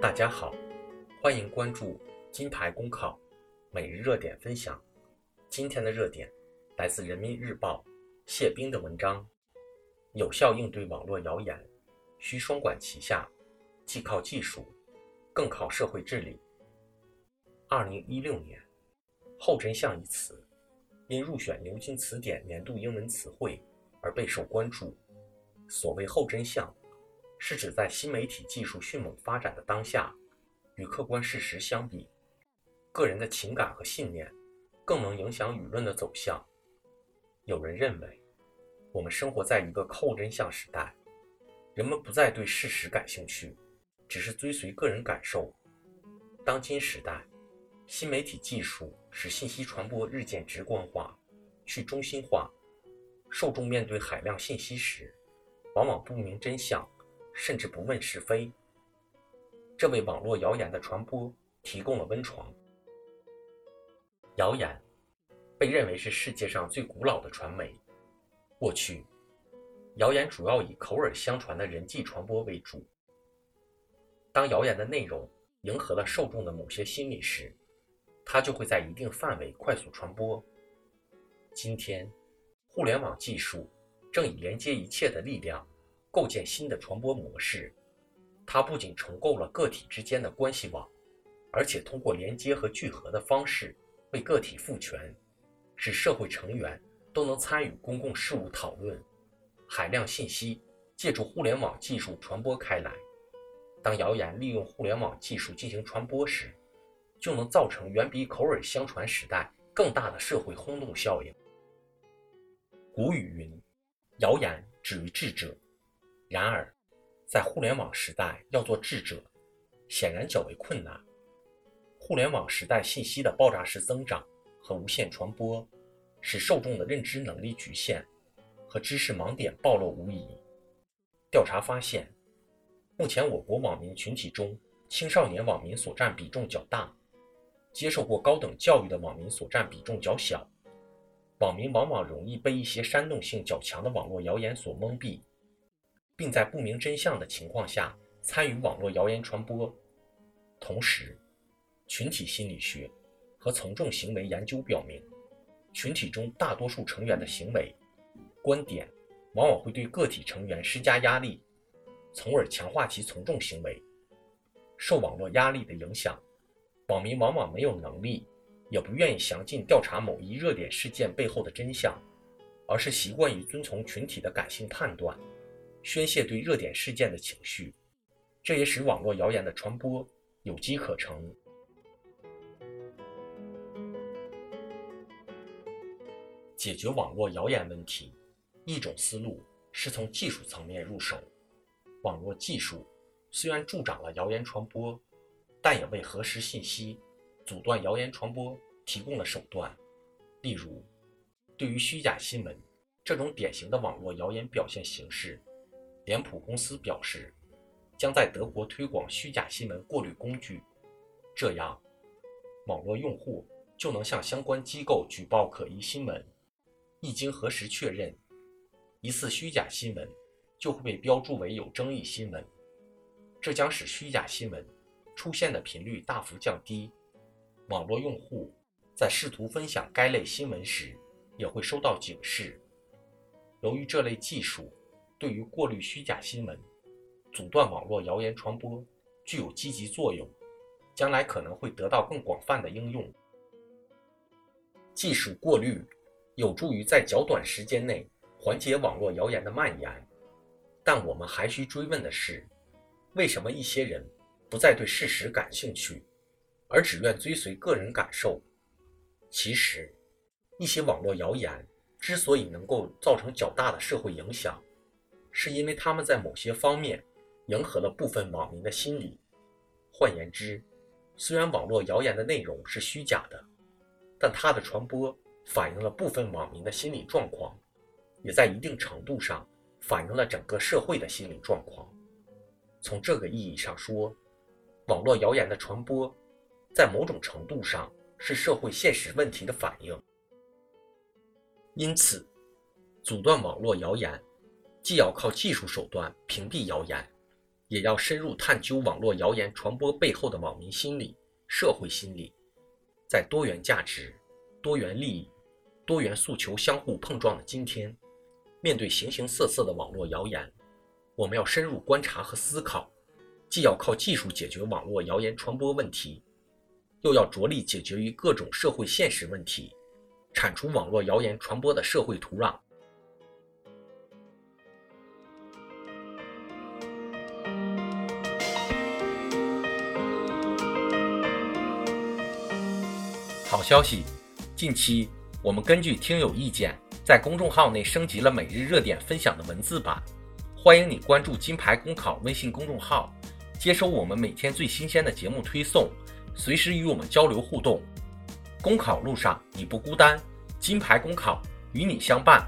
大家好，欢迎关注金牌公考每日热点分享。今天的热点来自人民日报谢冰的文章：有效应对网络谣言，需双管齐下，既靠技术，更靠社会治理。二零一六年，“后真相”一词因入选牛津词典年度英文词汇而备受关注。所谓“后真相”。是指在新媒体技术迅猛发展的当下，与客观事实相比，个人的情感和信念更能影响舆论的走向。有人认为，我们生活在一个后真相时代，人们不再对事实感兴趣，只是追随个人感受。当今时代，新媒体技术使信息传播日渐直观化、去中心化，受众面对海量信息时，往往不明真相。甚至不问是非，这为网络谣言的传播提供了温床。谣言被认为是世界上最古老的传媒。过去，谣言主要以口耳相传的人际传播为主。当谣言的内容迎合了受众的某些心理时，它就会在一定范围快速传播。今天，互联网技术正以连接一切的力量。构建新的传播模式，它不仅重构了个体之间的关系网，而且通过连接和聚合的方式为个体赋权，使社会成员都能参与公共事务讨论。海量信息借助互联网技术传播开来，当谣言利用互联网技术进行传播时，就能造成远比口耳相传时代更大的社会轰动效应。古语云：“谣言止于智者。”然而，在互联网时代，要做智者，显然较为困难。互联网时代信息的爆炸式增长和无限传播，使受众的认知能力局限和知识盲点暴露无遗。调查发现，目前我国网民群体中，青少年网民所占比重较大，接受过高等教育的网民所占比重较小。网民往往容易被一些煽动性较强的网络谣言所蒙蔽。并在不明真相的情况下参与网络谣言传播。同时，群体心理学和从众行为研究表明，群体中大多数成员的行为、观点往往会对个体成员施加压力，从而强化其从众行为。受网络压力的影响，网民往往没有能力，也不愿意详尽调查某一热点事件背后的真相，而是习惯于遵从群体的感性判断。宣泄对热点事件的情绪，这也使网络谣言的传播有机可乘。解决网络谣言问题，一种思路是从技术层面入手。网络技术虽然助长了谣言传播，但也为核实信息、阻断谣言传播提供了手段。例如，对于虚假新闻这种典型的网络谣言表现形式。脸谱公司表示，将在德国推广虚假新闻过滤工具，这样，网络用户就能向相关机构举报可疑新闻，一经核实确认，疑似虚假新闻就会被标注为有争议新闻，这将使虚假新闻出现的频率大幅降低，网络用户在试图分享该类新闻时也会收到警示。由于这类技术。对于过滤虚假新闻、阻断网络谣言传播具有积极作用，将来可能会得到更广泛的应用。技术过滤有助于在较短时间内缓解网络谣言的蔓延，但我们还需追问的是，为什么一些人不再对事实感兴趣，而只愿追随个人感受？其实，一些网络谣言之所以能够造成较大的社会影响，是因为他们在某些方面迎合了部分网民的心理。换言之，虽然网络谣言的内容是虚假的，但它的传播反映了部分网民的心理状况，也在一定程度上反映了整个社会的心理状况。从这个意义上说，网络谣言的传播在某种程度上是社会现实问题的反应。因此，阻断网络谣言，既要靠技术手段屏蔽谣言，也要深入探究网络谣言传播背后的网民心理、社会心理。在多元价值、多元利益、多元诉求相互碰撞的今天，面对形形色色的网络谣言，我们要深入观察和思考，既要靠技术解决网络谣言传播问题，又要着力解决于各种社会现实问题，铲除网络谣言传播的社会土壤。好消息！近期我们根据听友意见，在公众号内升级了每日热点分享的文字版。欢迎你关注“金牌公考”微信公众号，接收我们每天最新鲜的节目推送，随时与我们交流互动。公考路上你不孤单，金牌公考与你相伴。